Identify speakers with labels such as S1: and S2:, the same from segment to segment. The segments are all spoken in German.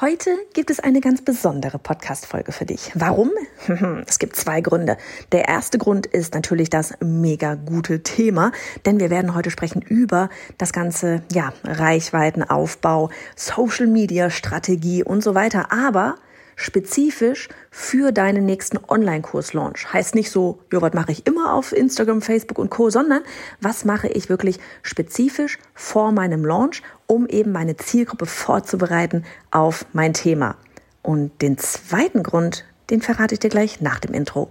S1: Heute gibt es eine ganz besondere Podcast-Folge für dich. Warum? Es gibt zwei Gründe. Der erste Grund ist natürlich das mega gute Thema, denn wir werden heute sprechen über das ganze, ja, Reichweitenaufbau, Social Media Strategie und so weiter. Aber spezifisch für deinen nächsten Online-Kurs-Launch. Heißt nicht so, ja, was mache ich immer auf Instagram, Facebook und Co., sondern was mache ich wirklich spezifisch vor meinem Launch, um eben meine Zielgruppe vorzubereiten auf mein Thema. Und den zweiten Grund, den verrate ich dir gleich nach dem Intro.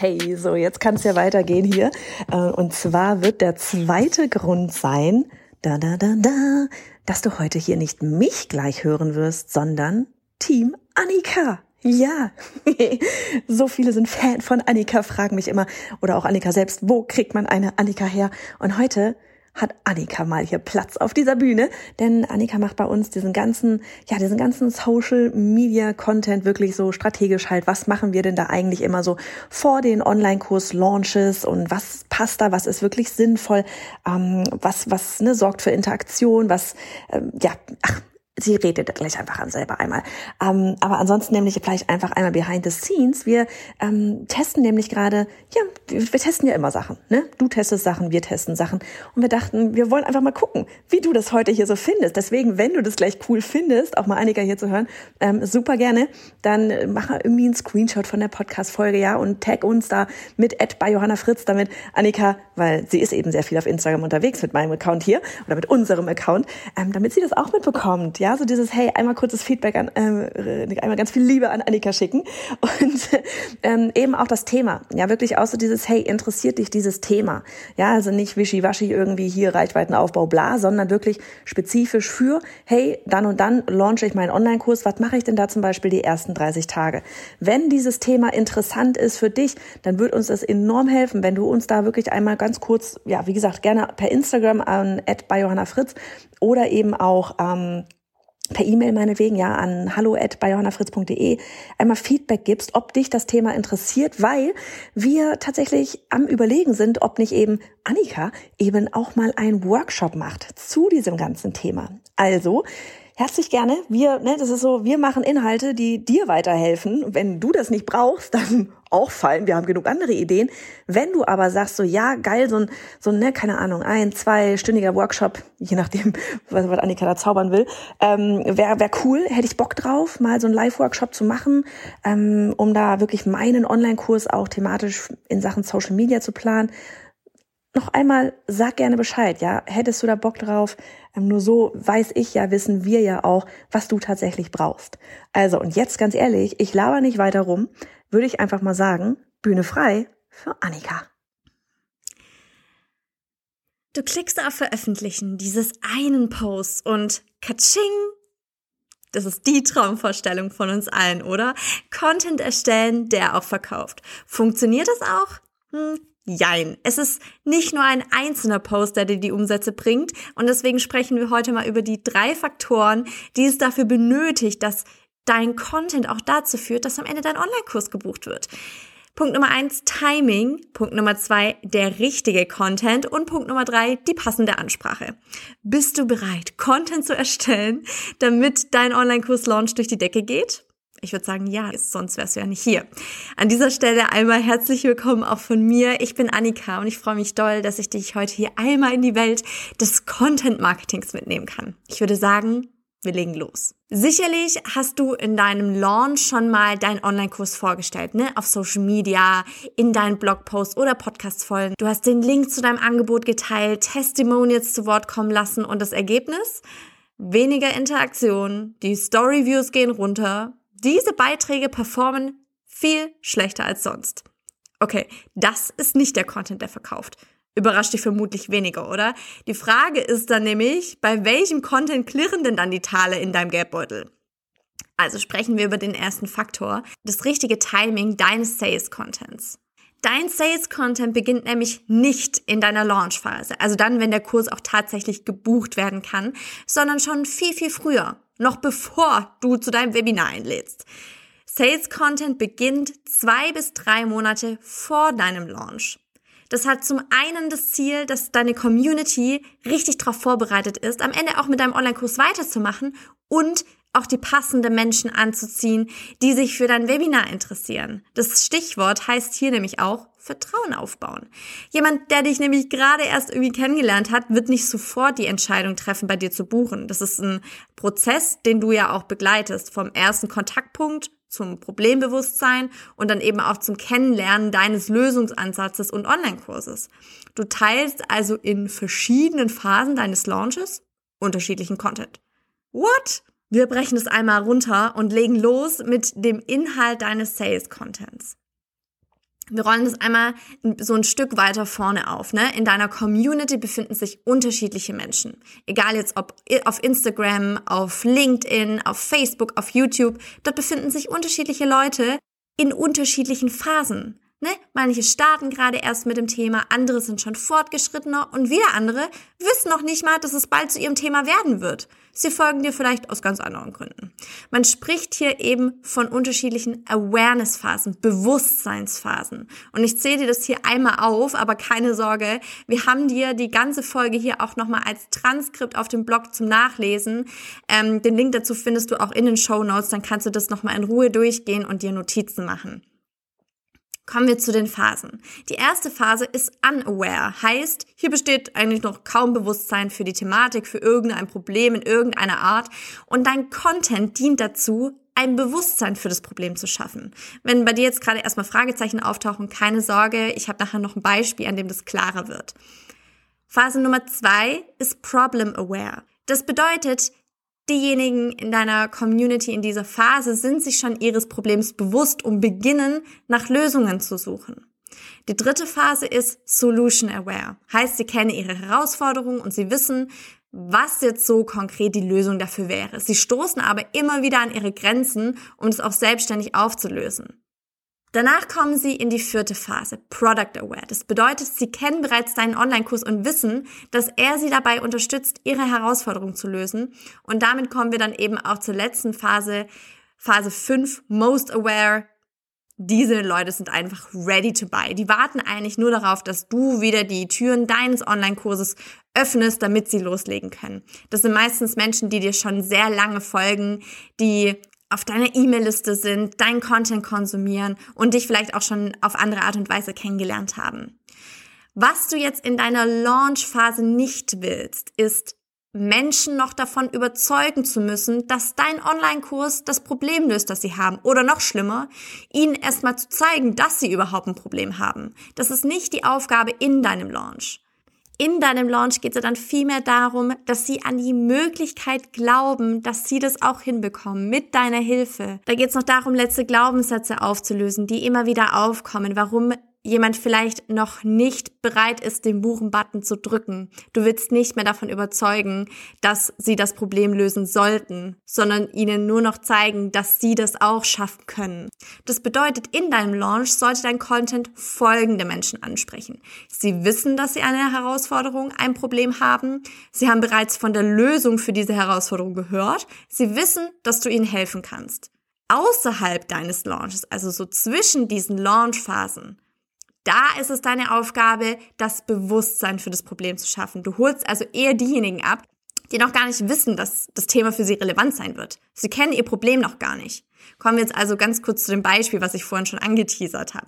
S1: Hey, so jetzt kann es ja weitergehen hier. Äh, und zwar wird der zweite Grund sein, da da da da, dass du heute hier nicht mich gleich hören wirst, sondern Team Annika. Ja, so viele sind Fan von Annika, fragen mich immer, oder auch Annika selbst, wo kriegt man eine Annika her? Und heute hat Annika mal hier Platz auf dieser Bühne, denn Annika macht bei uns diesen ganzen, ja, diesen ganzen Social Media Content wirklich so strategisch halt. Was machen wir denn da eigentlich immer so vor den Online-Kurs Launches und was passt da, was ist wirklich sinnvoll, ähm, was, was, ne, sorgt für Interaktion, was, ähm, ja, ach, sie redet gleich einfach an selber einmal. Ähm, aber ansonsten nämlich vielleicht einfach einmal behind the scenes. Wir ähm, testen nämlich gerade, ja, wir, wir, testen ja immer Sachen. Ne? Du testest Sachen, wir testen Sachen. Und wir dachten, wir wollen einfach mal gucken, wie du das heute hier so findest. Deswegen, wenn du das gleich cool findest, auch mal Annika hier zu hören, ähm, super gerne, dann mach irgendwie einen Screenshot von der Podcast-Folge, ja, und tag uns da mit Ed bei Johanna Fritz, damit Annika, weil sie ist eben sehr viel auf Instagram unterwegs mit meinem Account hier oder mit unserem Account, ähm, damit sie das auch mitbekommt, ja ja, so dieses, hey, einmal kurzes Feedback an, äh, einmal ganz viel Liebe an Annika schicken. Und ähm, eben auch das Thema, ja, wirklich auch so dieses, hey, interessiert dich dieses Thema, ja, also nicht wischiwaschi irgendwie hier Reichweitenaufbau, bla, sondern wirklich spezifisch für, hey, dann und dann launche ich meinen Online-Kurs, was mache ich denn da zum Beispiel die ersten 30 Tage? Wenn dieses Thema interessant ist für dich, dann wird uns das enorm helfen, wenn du uns da wirklich einmal ganz kurz, ja, wie gesagt, gerne per Instagram an bei Johanna Fritz oder eben auch ähm, per E-Mail meinetwegen, ja, an hallo@bayonafritz.de einmal Feedback gibst, ob dich das Thema interessiert, weil wir tatsächlich am überlegen sind, ob nicht eben Annika eben auch mal einen Workshop macht zu diesem ganzen Thema. Also, herzlich gerne. Wir, ne, das ist so, wir machen Inhalte, die dir weiterhelfen. Wenn du das nicht brauchst, dann auch fallen. Wir haben genug andere Ideen. Wenn du aber sagst, so ja, geil, so ein, so ein, ne, keine Ahnung, ein, zweistündiger Workshop, je nachdem, was, was Annika da zaubern will, ähm, wäre wär cool, hätte ich Bock drauf, mal so einen Live-Workshop zu machen, ähm, um da wirklich meinen Online-Kurs auch thematisch in Sachen Social Media zu planen noch einmal, sag gerne Bescheid, ja. Hättest du da Bock drauf? Ähm, nur so weiß ich ja, wissen wir ja auch, was du tatsächlich brauchst. Also, und jetzt ganz ehrlich, ich laber nicht weiter rum, würde ich einfach mal sagen, Bühne frei für Annika.
S2: Du klickst auf Veröffentlichen dieses einen Posts und katsching, das ist die Traumvorstellung von uns allen, oder? Content erstellen, der auch verkauft. Funktioniert das auch? Hm, Jein. Es ist nicht nur ein einzelner Post, der die Umsätze bringt. Und deswegen sprechen wir heute mal über die drei Faktoren, die es dafür benötigt, dass dein Content auch dazu führt, dass am Ende dein Online-Kurs gebucht wird. Punkt Nummer eins, Timing. Punkt Nummer zwei, der richtige Content. Und Punkt Nummer drei, die passende Ansprache. Bist du bereit, Content zu erstellen, damit dein Online-Kurs-Launch durch die Decke geht? Ich würde sagen, ja, sonst wärst du ja nicht hier. An dieser Stelle einmal herzlich willkommen auch von mir. Ich bin Annika und ich freue mich doll, dass ich dich heute hier einmal in die Welt des Content Marketings mitnehmen kann. Ich würde sagen, wir legen los. Sicherlich hast du in deinem Launch schon mal deinen Online-Kurs vorgestellt, ne? Auf Social Media, in deinen Blogposts oder Podcast-Folgen. Du hast den Link zu deinem Angebot geteilt, Testimonials zu Wort kommen lassen und das Ergebnis? Weniger Interaktion, die Story-Views gehen runter, diese Beiträge performen viel schlechter als sonst. Okay, das ist nicht der Content, der verkauft. Überrascht dich vermutlich weniger, oder? Die Frage ist dann nämlich, bei welchem Content klirren denn dann die Tale in deinem Geldbeutel? Also sprechen wir über den ersten Faktor, das richtige Timing deines Sales Contents. Dein Sales Content beginnt nämlich nicht in deiner Launch-Phase, also dann, wenn der Kurs auch tatsächlich gebucht werden kann, sondern schon viel, viel früher, noch bevor du zu deinem Webinar einlädst. Sales Content beginnt zwei bis drei Monate vor deinem Launch. Das hat zum einen das Ziel, dass deine Community richtig darauf vorbereitet ist, am Ende auch mit deinem Online-Kurs weiterzumachen und auch die passenden Menschen anzuziehen, die sich für dein Webinar interessieren. Das Stichwort heißt hier nämlich auch Vertrauen aufbauen. Jemand, der dich nämlich gerade erst irgendwie kennengelernt hat, wird nicht sofort die Entscheidung treffen, bei dir zu buchen. Das ist ein Prozess, den du ja auch begleitest, vom ersten Kontaktpunkt zum Problembewusstsein und dann eben auch zum Kennenlernen deines Lösungsansatzes und Online-Kurses. Du teilst also in verschiedenen Phasen deines Launches unterschiedlichen Content. What? Wir brechen es einmal runter und legen los mit dem Inhalt deines Sales Contents. Wir rollen das einmal so ein Stück weiter vorne auf. Ne? In deiner Community befinden sich unterschiedliche Menschen. Egal jetzt ob auf Instagram, auf LinkedIn, auf Facebook, auf YouTube. Dort befinden sich unterschiedliche Leute in unterschiedlichen Phasen. Ne? Manche starten gerade erst mit dem Thema, andere sind schon fortgeschrittener und wieder andere wissen noch nicht mal, dass es bald zu ihrem Thema werden wird. Sie folgen dir vielleicht aus ganz anderen Gründen. Man spricht hier eben von unterschiedlichen Awareness-Phasen, Bewusstseinsphasen. Und ich zähle dir das hier einmal auf, aber keine Sorge, wir haben dir die ganze Folge hier auch nochmal als Transkript auf dem Blog zum Nachlesen. Ähm, den Link dazu findest du auch in den Show Notes, dann kannst du das nochmal in Ruhe durchgehen und dir Notizen machen. Kommen wir zu den Phasen. Die erste Phase ist unaware, heißt, hier besteht eigentlich noch kaum Bewusstsein für die Thematik, für irgendein Problem in irgendeiner Art und dein Content dient dazu, ein Bewusstsein für das Problem zu schaffen. Wenn bei dir jetzt gerade erstmal Fragezeichen auftauchen, keine Sorge, ich habe nachher noch ein Beispiel, an dem das klarer wird. Phase Nummer zwei ist Problem Aware. Das bedeutet, Diejenigen in deiner Community in dieser Phase sind sich schon ihres Problems bewusst und beginnen nach Lösungen zu suchen. Die dritte Phase ist Solution Aware. Heißt, sie kennen ihre Herausforderungen und sie wissen, was jetzt so konkret die Lösung dafür wäre. Sie stoßen aber immer wieder an ihre Grenzen, um es auch selbstständig aufzulösen. Danach kommen sie in die vierte Phase, Product Aware. Das bedeutet, sie kennen bereits deinen Online-Kurs und wissen, dass er sie dabei unterstützt, ihre Herausforderung zu lösen. Und damit kommen wir dann eben auch zur letzten Phase, Phase 5, Most Aware. Diese Leute sind einfach ready to buy. Die warten eigentlich nur darauf, dass du wieder die Türen deines Online-Kurses öffnest, damit sie loslegen können. Das sind meistens Menschen, die dir schon sehr lange folgen, die auf deiner E-Mail-Liste sind, deinen Content konsumieren und dich vielleicht auch schon auf andere Art und Weise kennengelernt haben. Was du jetzt in deiner Launch-Phase nicht willst, ist Menschen noch davon überzeugen zu müssen, dass dein Online-Kurs das Problem löst, das sie haben. Oder noch schlimmer, ihnen erstmal zu zeigen, dass sie überhaupt ein Problem haben. Das ist nicht die Aufgabe in deinem Launch in deinem Launch geht es dann vielmehr darum, dass sie an die Möglichkeit glauben, dass sie das auch hinbekommen mit deiner Hilfe. Da geht es noch darum, letzte Glaubenssätze aufzulösen, die immer wieder aufkommen, warum jemand vielleicht noch nicht bereit ist, den Buchen-Button zu drücken. Du willst nicht mehr davon überzeugen, dass sie das Problem lösen sollten, sondern ihnen nur noch zeigen, dass sie das auch schaffen können. Das bedeutet, in deinem Launch sollte dein Content folgende Menschen ansprechen. Sie wissen, dass sie eine Herausforderung, ein Problem haben. Sie haben bereits von der Lösung für diese Herausforderung gehört. Sie wissen, dass du ihnen helfen kannst. Außerhalb deines Launches, also so zwischen diesen Launchphasen, da ist es deine Aufgabe, das Bewusstsein für das Problem zu schaffen. Du holst also eher diejenigen ab, die noch gar nicht wissen, dass das Thema für sie relevant sein wird. Sie kennen ihr Problem noch gar nicht. Kommen wir jetzt also ganz kurz zu dem Beispiel, was ich vorhin schon angeteasert habe.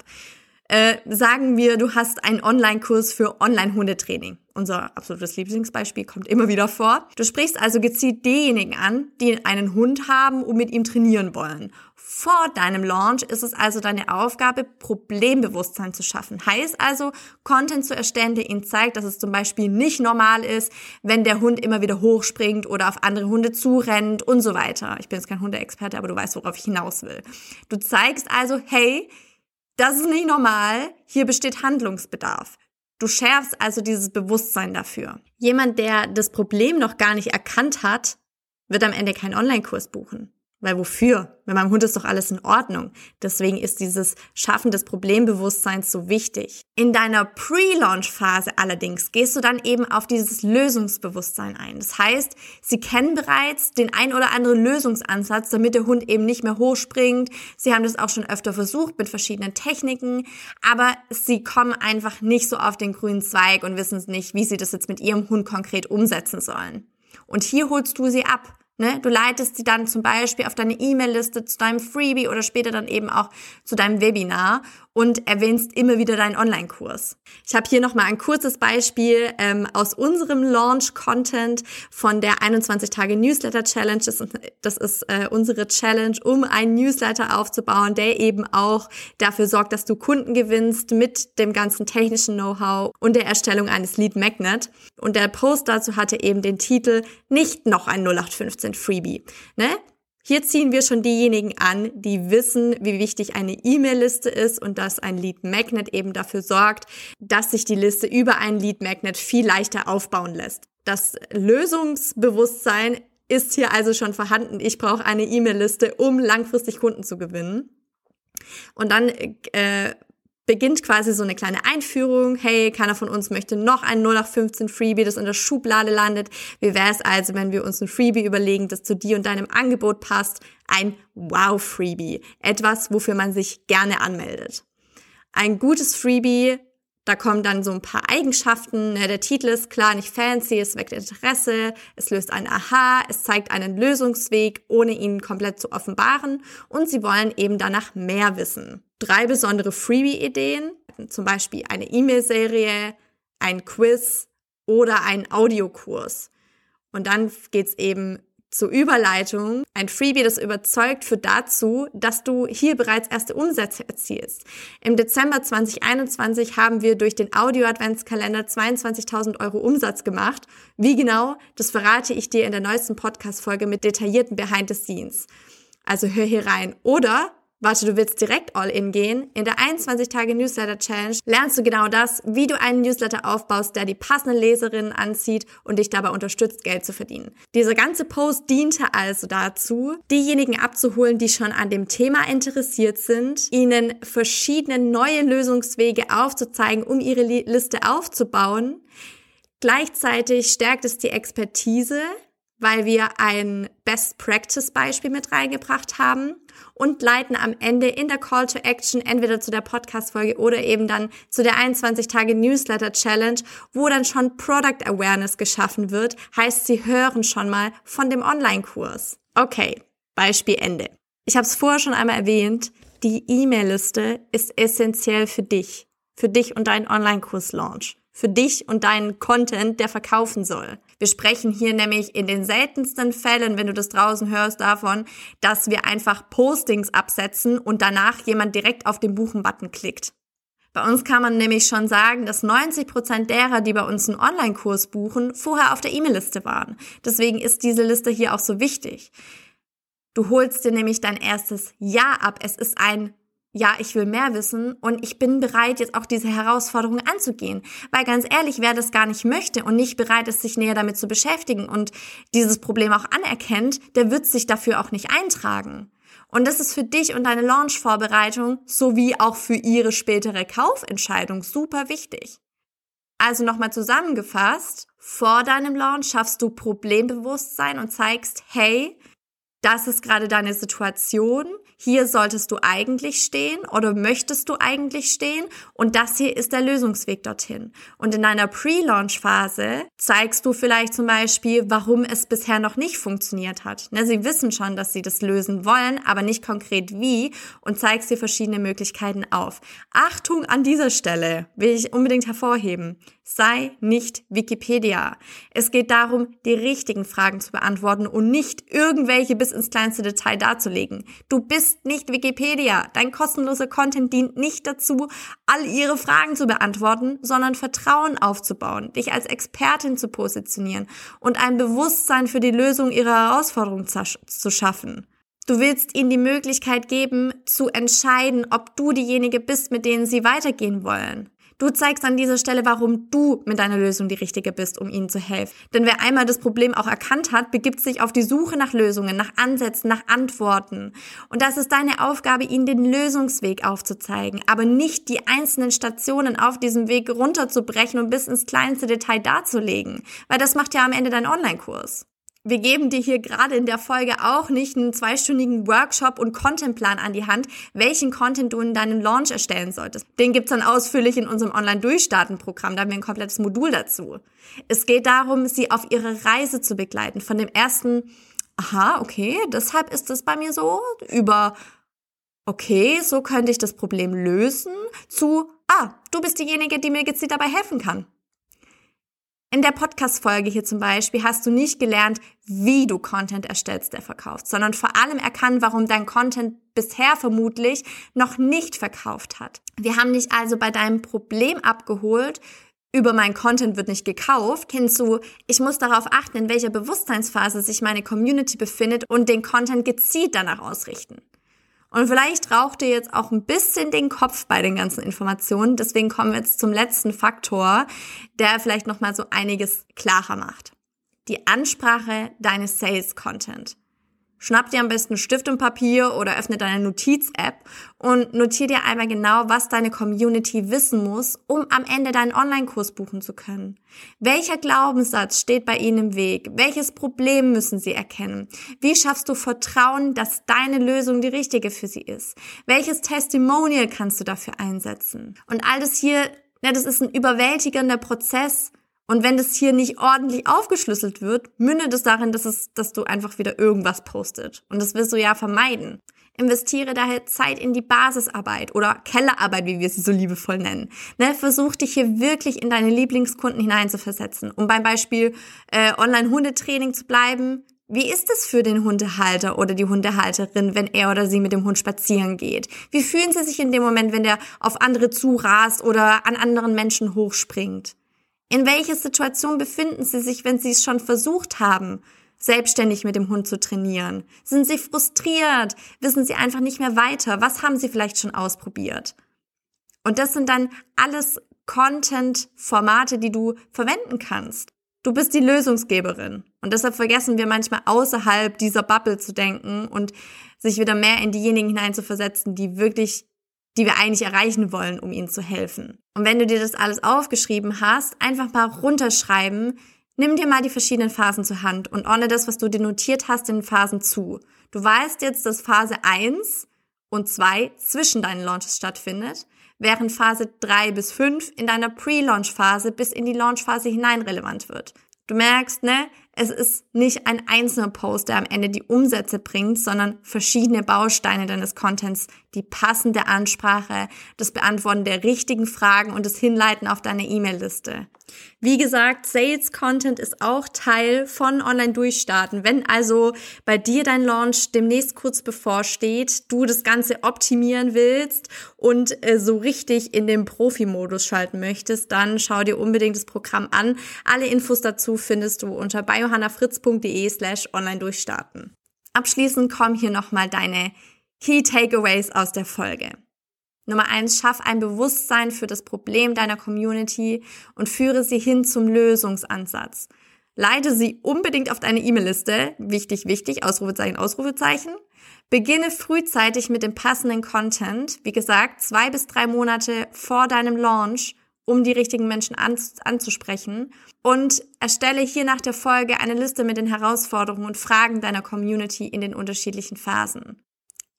S2: Äh, sagen wir, du hast einen Online-Kurs für Online-Hundetraining. Unser absolutes Lieblingsbeispiel kommt immer wieder vor. Du sprichst also gezielt diejenigen an, die einen Hund haben und mit ihm trainieren wollen. Vor deinem Launch ist es also deine Aufgabe, Problembewusstsein zu schaffen. Heißt also, Content zu erstellen, der ihnen zeigt, dass es zum Beispiel nicht normal ist, wenn der Hund immer wieder hochspringt oder auf andere Hunde zurennt und so weiter. Ich bin jetzt kein Hundeexperte, aber du weißt, worauf ich hinaus will. Du zeigst also, hey, Das ist nicht normal. Hier besteht Handlungsbedarf. Du schärfst also dieses Bewusstsein dafür. Jemand, der das Problem noch gar nicht erkannt hat, wird am Ende keinen Online-Kurs buchen. Weil wofür? Mit meinem Hund ist doch alles in Ordnung. Deswegen ist dieses Schaffen des Problembewusstseins so wichtig. In deiner Pre-Launch-Phase allerdings gehst du dann eben auf dieses Lösungsbewusstsein ein. Das heißt, sie kennen bereits den ein oder anderen Lösungsansatz, damit der Hund eben nicht mehr hochspringt. Sie haben das auch schon öfter versucht mit verschiedenen Techniken, aber sie kommen einfach nicht so auf den grünen Zweig und wissen nicht, wie sie das jetzt mit ihrem Hund konkret umsetzen sollen. Und hier holst du sie ab. Ne? Du leitest sie dann zum Beispiel auf deine E-Mail-Liste zu deinem Freebie oder später dann eben auch zu deinem Webinar und erwähnst immer wieder deinen Online-Kurs. Ich habe hier nochmal ein kurzes Beispiel ähm, aus unserem Launch-Content von der 21-Tage-Newsletter-Challenge. Das, das, ist äh, unsere Challenge, um einen Newsletter aufzubauen, der eben auch dafür sorgt, dass du Kunden gewinnst mit dem ganzen technischen Know-how und der Erstellung eines Lead Magnet. Und der Post dazu hatte eben den Titel Nicht noch ein 0815 Freebie. Ne? Hier ziehen wir schon diejenigen an, die wissen, wie wichtig eine E-Mail-Liste ist und dass ein Lead Magnet eben dafür sorgt, dass sich die Liste über einen Lead Magnet viel leichter aufbauen lässt. Das Lösungsbewusstsein ist hier also schon vorhanden. Ich brauche eine E-Mail-Liste, um langfristig Kunden zu gewinnen. Und dann äh, beginnt quasi so eine kleine Einführung. Hey, keiner von uns möchte noch ein 0815 Freebie, das in der Schublade landet. Wie wäre es also, wenn wir uns ein Freebie überlegen, das zu dir und deinem Angebot passt? Ein Wow-Freebie. Etwas, wofür man sich gerne anmeldet. Ein gutes Freebie da kommen dann so ein paar Eigenschaften. Ne? Der Titel ist klar, nicht fancy, es weckt Interesse, es löst ein Aha, es zeigt einen Lösungsweg, ohne ihn komplett zu offenbaren. Und sie wollen eben danach mehr wissen. Drei besondere Freebie-Ideen, zum Beispiel eine E-Mail-Serie, ein Quiz oder ein Audiokurs. Und dann geht's eben zur Überleitung. Ein Freebie, das überzeugt, führt dazu, dass du hier bereits erste Umsätze erzielst. Im Dezember 2021 haben wir durch den Audio-Adventskalender 22.000 Euro Umsatz gemacht. Wie genau, das verrate ich dir in der neuesten Podcast-Folge mit detaillierten Behind the Scenes. Also hör hier rein. Oder Warte, du willst direkt all in gehen? In der 21 Tage Newsletter Challenge lernst du genau das, wie du einen Newsletter aufbaust, der die passenden Leserinnen anzieht und dich dabei unterstützt, Geld zu verdienen. Dieser ganze Post diente also dazu, diejenigen abzuholen, die schon an dem Thema interessiert sind, ihnen verschiedene neue Lösungswege aufzuzeigen, um ihre Liste aufzubauen. Gleichzeitig stärkt es die Expertise, weil wir ein Best Practice Beispiel mit reingebracht haben und leiten am Ende in der Call to Action entweder zu der Podcast Folge oder eben dann zu der 21 Tage Newsletter Challenge, wo dann schon Product Awareness geschaffen wird, heißt sie hören schon mal von dem Online Kurs. Okay, Beispiel Ende. Ich habe es vorher schon einmal erwähnt, die E-Mail-Liste ist essentiell für dich, für dich und deinen Online-Kurs Launch für dich und deinen Content, der verkaufen soll. Wir sprechen hier nämlich in den seltensten Fällen, wenn du das draußen hörst, davon, dass wir einfach Postings absetzen und danach jemand direkt auf den Buchen-Button klickt. Bei uns kann man nämlich schon sagen, dass 90 Prozent derer, die bei uns einen Online-Kurs buchen, vorher auf der E-Mail-Liste waren. Deswegen ist diese Liste hier auch so wichtig. Du holst dir nämlich dein erstes Ja ab. Es ist ein ja, ich will mehr wissen und ich bin bereit, jetzt auch diese Herausforderung anzugehen. Weil ganz ehrlich, wer das gar nicht möchte und nicht bereit ist, sich näher damit zu beschäftigen und dieses Problem auch anerkennt, der wird sich dafür auch nicht eintragen. Und das ist für dich und deine Launch-Vorbereitung sowie auch für ihre spätere Kaufentscheidung super wichtig. Also nochmal zusammengefasst, vor deinem Launch schaffst du Problembewusstsein und zeigst, hey, das ist gerade deine Situation, hier solltest du eigentlich stehen oder möchtest du eigentlich stehen und das hier ist der Lösungsweg dorthin. Und in einer Pre-Launch-Phase zeigst du vielleicht zum Beispiel, warum es bisher noch nicht funktioniert hat. Ne, sie wissen schon, dass sie das lösen wollen, aber nicht konkret wie und zeigst dir verschiedene Möglichkeiten auf. Achtung an dieser Stelle will ich unbedingt hervorheben. Sei nicht Wikipedia. Es geht darum, die richtigen Fragen zu beantworten und nicht irgendwelche bis ins kleinste Detail darzulegen. Du bist nicht Wikipedia. Dein kostenloser Content dient nicht dazu, all ihre Fragen zu beantworten, sondern Vertrauen aufzubauen, dich als Expertin zu positionieren und ein Bewusstsein für die Lösung ihrer Herausforderungen zu schaffen. Du willst ihnen die Möglichkeit geben, zu entscheiden, ob du diejenige bist, mit denen sie weitergehen wollen. Du zeigst an dieser Stelle, warum du mit deiner Lösung die richtige bist, um ihnen zu helfen. Denn wer einmal das Problem auch erkannt hat, begibt sich auf die Suche nach Lösungen, nach Ansätzen, nach Antworten. Und das ist deine Aufgabe, ihnen den Lösungsweg aufzuzeigen, aber nicht die einzelnen Stationen auf diesem Weg runterzubrechen und bis ins kleinste Detail darzulegen. Weil das macht ja am Ende dein Online-Kurs. Wir geben dir hier gerade in der Folge auch nicht einen zweistündigen Workshop und Contentplan an die Hand, welchen Content du in deinem Launch erstellen solltest. Den gibt's dann ausführlich in unserem Online-Durchstarten-Programm, da haben wir ein komplettes Modul dazu. Es geht darum, sie auf ihre Reise zu begleiten, von dem ersten, aha, okay, deshalb ist es bei mir so, über, okay, so könnte ich das Problem lösen, zu, ah, du bist diejenige, die mir gezielt dabei helfen kann. In der Podcast-Folge hier zum Beispiel hast du nicht gelernt, wie du Content erstellst, der verkauft, sondern vor allem erkannt, warum dein Content bisher vermutlich noch nicht verkauft hat. Wir haben dich also bei deinem Problem abgeholt, über mein Content wird nicht gekauft, hinzu, ich muss darauf achten, in welcher Bewusstseinsphase sich meine Community befindet und den Content gezielt danach ausrichten. Und vielleicht raucht dir jetzt auch ein bisschen den Kopf bei den ganzen Informationen. Deswegen kommen wir jetzt zum letzten Faktor, der vielleicht nochmal so einiges klarer macht. Die Ansprache deines Sales Content. Schnapp dir am besten Stift und Papier oder öffne deine Notiz-App und notier dir einmal genau, was deine Community wissen muss, um am Ende deinen Online-Kurs buchen zu können. Welcher Glaubenssatz steht bei ihnen im Weg? Welches Problem müssen sie erkennen? Wie schaffst du Vertrauen, dass deine Lösung die richtige für sie ist? Welches Testimonial kannst du dafür einsetzen? Und all das hier, ja, das ist ein überwältigender Prozess, und wenn das hier nicht ordentlich aufgeschlüsselt wird, mündet es darin, dass, es, dass du einfach wieder irgendwas postet. Und das willst du ja vermeiden. Investiere daher Zeit in die Basisarbeit oder Kellerarbeit, wie wir sie so liebevoll nennen. Ne, versuch dich hier wirklich in deine Lieblingskunden hineinzuversetzen. Um beim Beispiel äh, Online-Hundetraining zu bleiben, wie ist es für den Hundehalter oder die Hundehalterin, wenn er oder sie mit dem Hund spazieren geht? Wie fühlen sie sich in dem Moment, wenn der auf andere zurast oder an anderen Menschen hochspringt? In welcher Situation befinden Sie sich, wenn Sie es schon versucht haben, selbstständig mit dem Hund zu trainieren? Sind Sie frustriert? Wissen Sie einfach nicht mehr weiter? Was haben Sie vielleicht schon ausprobiert? Und das sind dann alles Content-Formate, die du verwenden kannst. Du bist die Lösungsgeberin. Und deshalb vergessen wir manchmal außerhalb dieser Bubble zu denken und sich wieder mehr in diejenigen hineinzuversetzen, die wirklich die wir eigentlich erreichen wollen, um ihnen zu helfen. Und wenn du dir das alles aufgeschrieben hast, einfach mal runterschreiben, nimm dir mal die verschiedenen Phasen zur Hand und ordne das, was du dir notiert hast, in Phasen zu. Du weißt jetzt, dass Phase 1 und 2 zwischen deinen Launches stattfindet, während Phase 3 bis 5 in deiner Pre-Launch-Phase bis in die Launch-Phase hinein relevant wird. Du merkst, ne, es ist nicht ein einzelner Post, der am Ende die Umsätze bringt, sondern verschiedene Bausteine deines Contents, die passende Ansprache, das Beantworten der richtigen Fragen und das Hinleiten auf deine E-Mail-Liste. Wie gesagt, Sales Content ist auch Teil von Online Durchstarten. Wenn also bei dir dein Launch demnächst kurz bevorsteht, du das Ganze optimieren willst und äh, so richtig in den Profi-Modus schalten möchtest, dann schau dir unbedingt das Programm an. Alle Infos dazu findest du unter biohannafritz.de slash online durchstarten. Abschließend kommen hier nochmal deine Key Takeaways aus der Folge. Nummer eins, schaff ein Bewusstsein für das Problem deiner Community und führe sie hin zum Lösungsansatz. Leite sie unbedingt auf deine E-Mail-Liste. Wichtig, wichtig, Ausrufezeichen, Ausrufezeichen. Beginne frühzeitig mit dem passenden Content. Wie gesagt, zwei bis drei Monate vor deinem Launch, um die richtigen Menschen an, anzusprechen. Und erstelle hier nach der Folge eine Liste mit den Herausforderungen und Fragen deiner Community in den unterschiedlichen Phasen.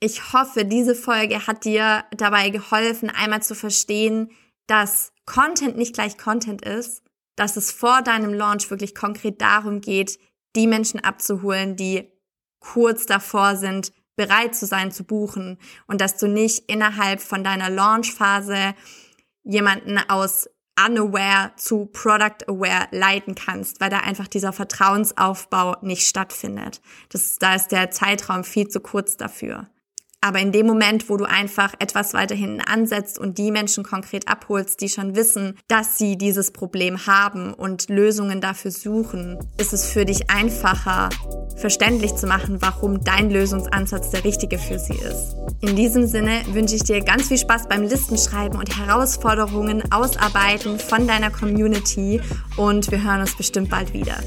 S2: Ich hoffe, diese Folge hat dir dabei geholfen, einmal zu verstehen, dass Content nicht gleich Content ist, dass es vor deinem Launch wirklich konkret darum geht, die Menschen abzuholen, die kurz davor sind, bereit zu sein zu buchen und dass du nicht innerhalb von deiner Launchphase jemanden aus unaware zu product aware leiten kannst, weil da einfach dieser Vertrauensaufbau nicht stattfindet. Das, da ist der Zeitraum viel zu kurz dafür. Aber in dem Moment, wo du einfach etwas weiter hinten ansetzt und die Menschen konkret abholst, die schon wissen, dass sie dieses Problem haben und Lösungen dafür suchen, ist es für dich einfacher, verständlich zu machen, warum dein Lösungsansatz der richtige für sie ist. In diesem Sinne wünsche ich dir ganz viel Spaß beim Listenschreiben und Herausforderungen ausarbeiten von deiner Community und wir hören uns bestimmt bald wieder.